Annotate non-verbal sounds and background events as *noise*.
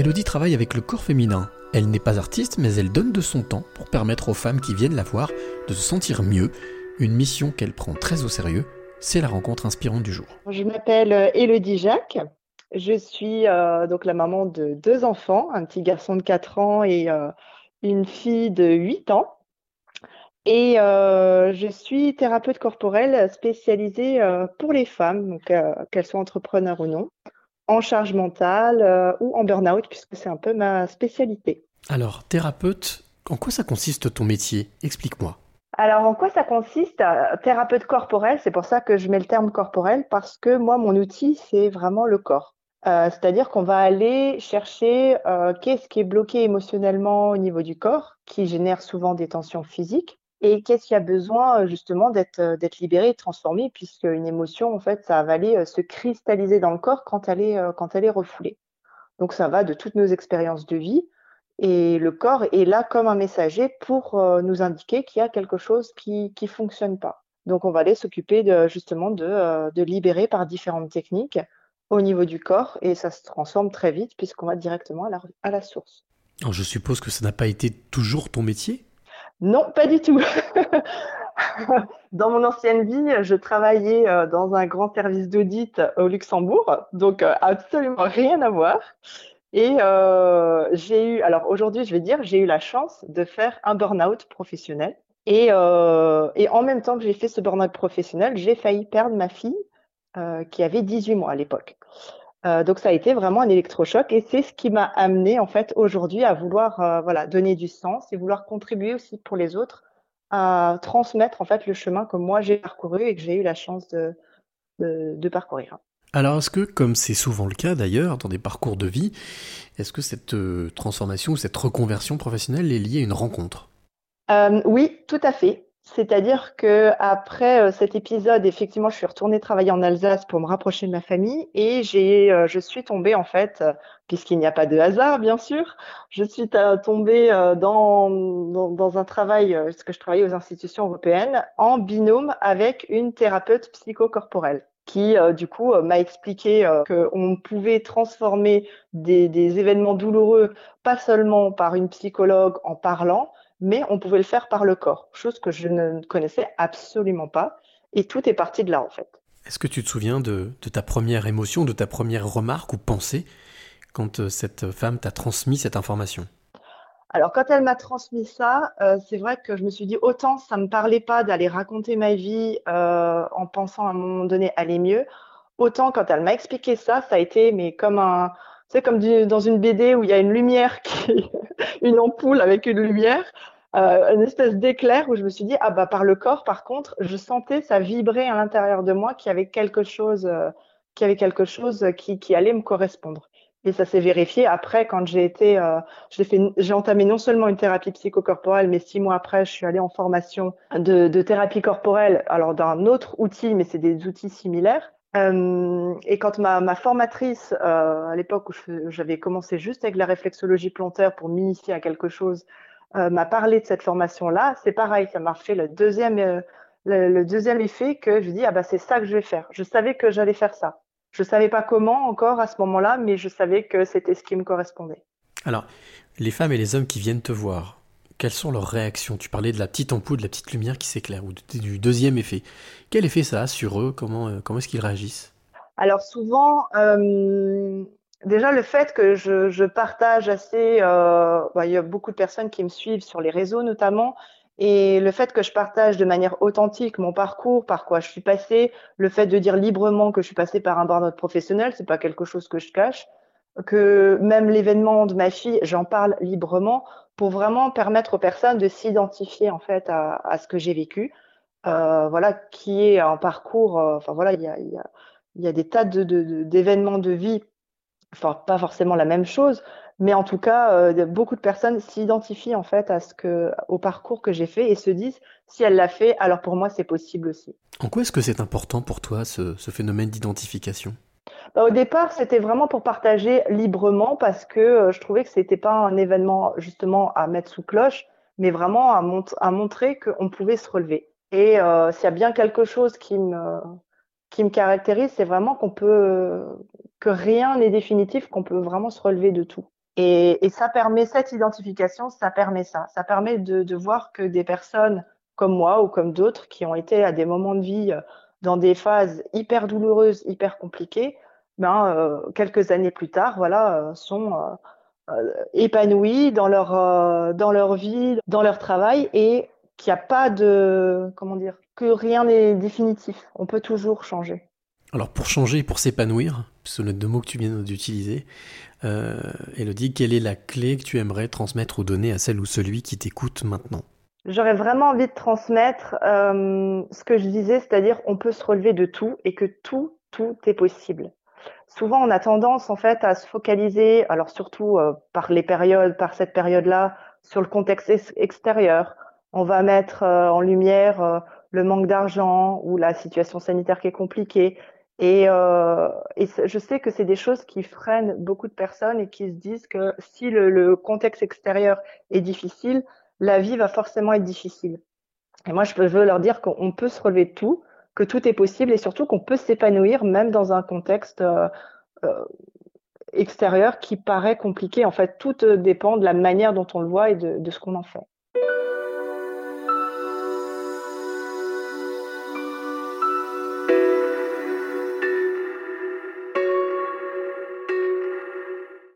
Elodie travaille avec le corps féminin. Elle n'est pas artiste, mais elle donne de son temps pour permettre aux femmes qui viennent la voir de se sentir mieux. Une mission qu'elle prend très au sérieux. C'est la rencontre inspirante du jour. Je m'appelle Elodie Jacques. Je suis euh, donc la maman de deux enfants, un petit garçon de 4 ans et euh, une fille de 8 ans. Et euh, je suis thérapeute corporelle spécialisée pour les femmes, qu'elles soient entrepreneurs ou non, en charge mentale ou en burn-out, puisque c'est un peu ma spécialité. Alors, thérapeute, en quoi ça consiste ton métier? Explique-moi. Alors, en quoi ça consiste? Thérapeute corporel, c'est pour ça que je mets le terme corporel, parce que moi, mon outil, c'est vraiment le corps. Euh, c'est-à-dire qu'on va aller chercher euh, qu'est-ce qui est bloqué émotionnellement au niveau du corps, qui génère souvent des tensions physiques, et qu'est-ce qui a besoin euh, justement d'être d'être libéré, transformé, puisque une émotion, en fait, ça va aller se cristalliser dans le corps quand elle est refoulée. Donc ça va de toutes nos expériences de vie, et le corps est là comme un messager pour nous indiquer qu'il y a quelque chose qui qui fonctionne pas. Donc on va aller s'occuper justement de de libérer par différentes techniques au niveau du corps et ça se transforme très vite puisqu'on va directement à la, à la source. Alors je suppose que ça n'a pas été toujours ton métier? Non, pas du tout. *laughs* dans mon ancienne vie, je travaillais euh, dans un grand service d'audit au Luxembourg, donc euh, absolument rien à voir. Et euh, j'ai eu, alors aujourd'hui, je vais dire, j'ai eu la chance de faire un burn-out professionnel. Et, en même temps que j'ai fait ce burn-out professionnel, j'ai failli perdre ma fille qui avait 18 mois à l'époque. Euh, donc ça a été vraiment un électrochoc et c'est ce qui m'a amené en fait aujourd'hui à vouloir euh, voilà donner du sens et vouloir contribuer aussi pour les autres à transmettre en fait le chemin que moi j'ai parcouru et que j'ai eu la chance de, de, de parcourir. Alors est-ce que, comme c'est souvent le cas d'ailleurs dans des parcours de vie, est-ce que cette transformation ou cette reconversion professionnelle est liée à une rencontre? Euh, Oui, tout à fait. C'est-à-dire que après euh, cet épisode, effectivement, je suis retournée travailler en Alsace pour me rapprocher de ma famille et euh, je suis tombée en fait, euh, puisqu'il n'y a pas de hasard, bien sûr, je suis tombée dans, un travail, parce que je travaillais aux institutions européennes, en binôme avec une thérapeute psychocorporelle qui du coup m'a expliqué qu'on pouvait transformer des événements douloureux pas seulement par une psychologue en parlant, mais on pouvait le faire par le corps, chose que je ne connaissais absolument pas. Et tout est parti de là, en fait. Est-ce que tu te souviens de, ta première émotion, de ta première remarque ou pensée quand euh, cette femme t'a transmis cette information? Alors, quand elle m'a transmis ça, euh, c'est vrai que je me suis dit, autant ça ne me parlait pas d'aller raconter ma vie euh, en pensant à un moment donné aller mieux, autant quand elle m'a expliqué ça, ça a été mais comme un, c'est comme dans une BD où il y a une lumière, qui, *laughs* une ampoule avec une lumière, euh, une espèce d'éclair où je me suis dit ah bah par le corps par contre je sentais ça vibrer à l'intérieur de moi qu'il y avait quelque chose euh, qui avait quelque chose qui, allait me correspondre. Et ça s'est vérifié après quand j'ai été euh, j'ai fait j'ai entamé non seulement une thérapie psychocorporelle mais six mois après je suis allée en formation de, thérapie corporelle alors d'un autre outil mais c'est des outils similaires. Et quand ma, ma formatrice, à l'époque où j'avais commencé juste avec la réflexologie plantaire pour m'initier à quelque chose, m'a parlé de cette formation-là, c'est pareil, ça m'a fait le deuxième, euh, le, deuxième effet que je dis ah bah c'est ça que je vais faire. Je savais que j'allais faire ça. Je savais pas comment encore à ce moment-là, mais je savais que c'était ce qui me correspondait. Alors, les femmes et les hommes qui viennent te voir, quelles sont leurs réactions? Tu parlais de la petite ampoule, de la petite lumière qui s'éclaire, ou du deuxième effet. Quel effet ça a sur eux? Comment, euh, comment est-ce qu'ils réagissent? Alors souvent, euh, déjà le fait que je, partage assez, euh, bah, il y a beaucoup de personnes qui me suivent sur les réseaux notamment, et le fait que je partage de manière authentique mon parcours, par quoi je suis passée, le fait de dire librement que je suis passée par un burn-out professionnel, c'est pas quelque chose que je cache que même l'événement de ma fille, j'en parle librement pour vraiment permettre aux personnes de s'identifier en fait à, à ce que j'ai vécu. Euh, voilà, qui est un parcours. Euh, enfin voilà, il y a, y, a, y a, des tas de, d'événements de, de, vie. Enfin, pas forcément la même chose, mais en tout cas, euh, beaucoup de personnes s'identifient en fait à ce que, au parcours que j'ai fait et se disent si elle l'a fait, alors pour moi c'est possible aussi. En quoi est-ce que c'est important pour toi ce, ce phénomène d'identification? Bah, au départ, c'était vraiment pour partager librement parce que euh, je trouvais que c'était pas un événement justement à mettre sous cloche, mais vraiment à, à montrer qu'on pouvait se relever. Et euh, s'il y a bien quelque chose qui me qui me caractérise, c'est vraiment qu'on peut que rien n'est définitif, qu'on peut vraiment se relever de tout. Et, ça permet, cette identification, ça permet ça. Ça permet de, voir que des personnes comme moi ou comme d'autres qui ont été à des moments de vie euh, dans des phases hyper douloureuses, hyper compliquées, ben, euh, quelques années plus tard, voilà, euh, sont épanouis dans leur, dans leur vie, dans leur travail et qu'il n'y a pas de, comment dire, que rien n'est définitif. On peut toujours changer. Alors pour changer, pour s'épanouir, ce sont les deux mots que tu viens d'utiliser, euh, Elodie, quelle est la clé que tu aimerais transmettre ou donner à celle ou celui qui t'écoute maintenant? J'aurais vraiment envie de transmettre euh, ce que je disais, c'est-à-dire on peut se relever de tout et que tout, tout est possible. Souvent, on a tendance en fait à se focaliser, alors surtout euh, par les périodes, par cette période-là, sur le contexte extérieur. On va mettre en lumière le manque d'argent ou la situation sanitaire qui est compliquée. Et, euh, je sais que c'est des choses qui freinent beaucoup de personnes et qui se disent que si le, contexte extérieur est difficile, la vie va forcément être difficile. Et moi, je veux leur dire qu'on peut se relever de tout, que tout est possible et surtout qu'on peut s'épanouir même dans un contexte euh, euh, extérieur qui paraît compliqué. En fait, tout dépend de la manière dont on le voit et de ce qu'on en fait.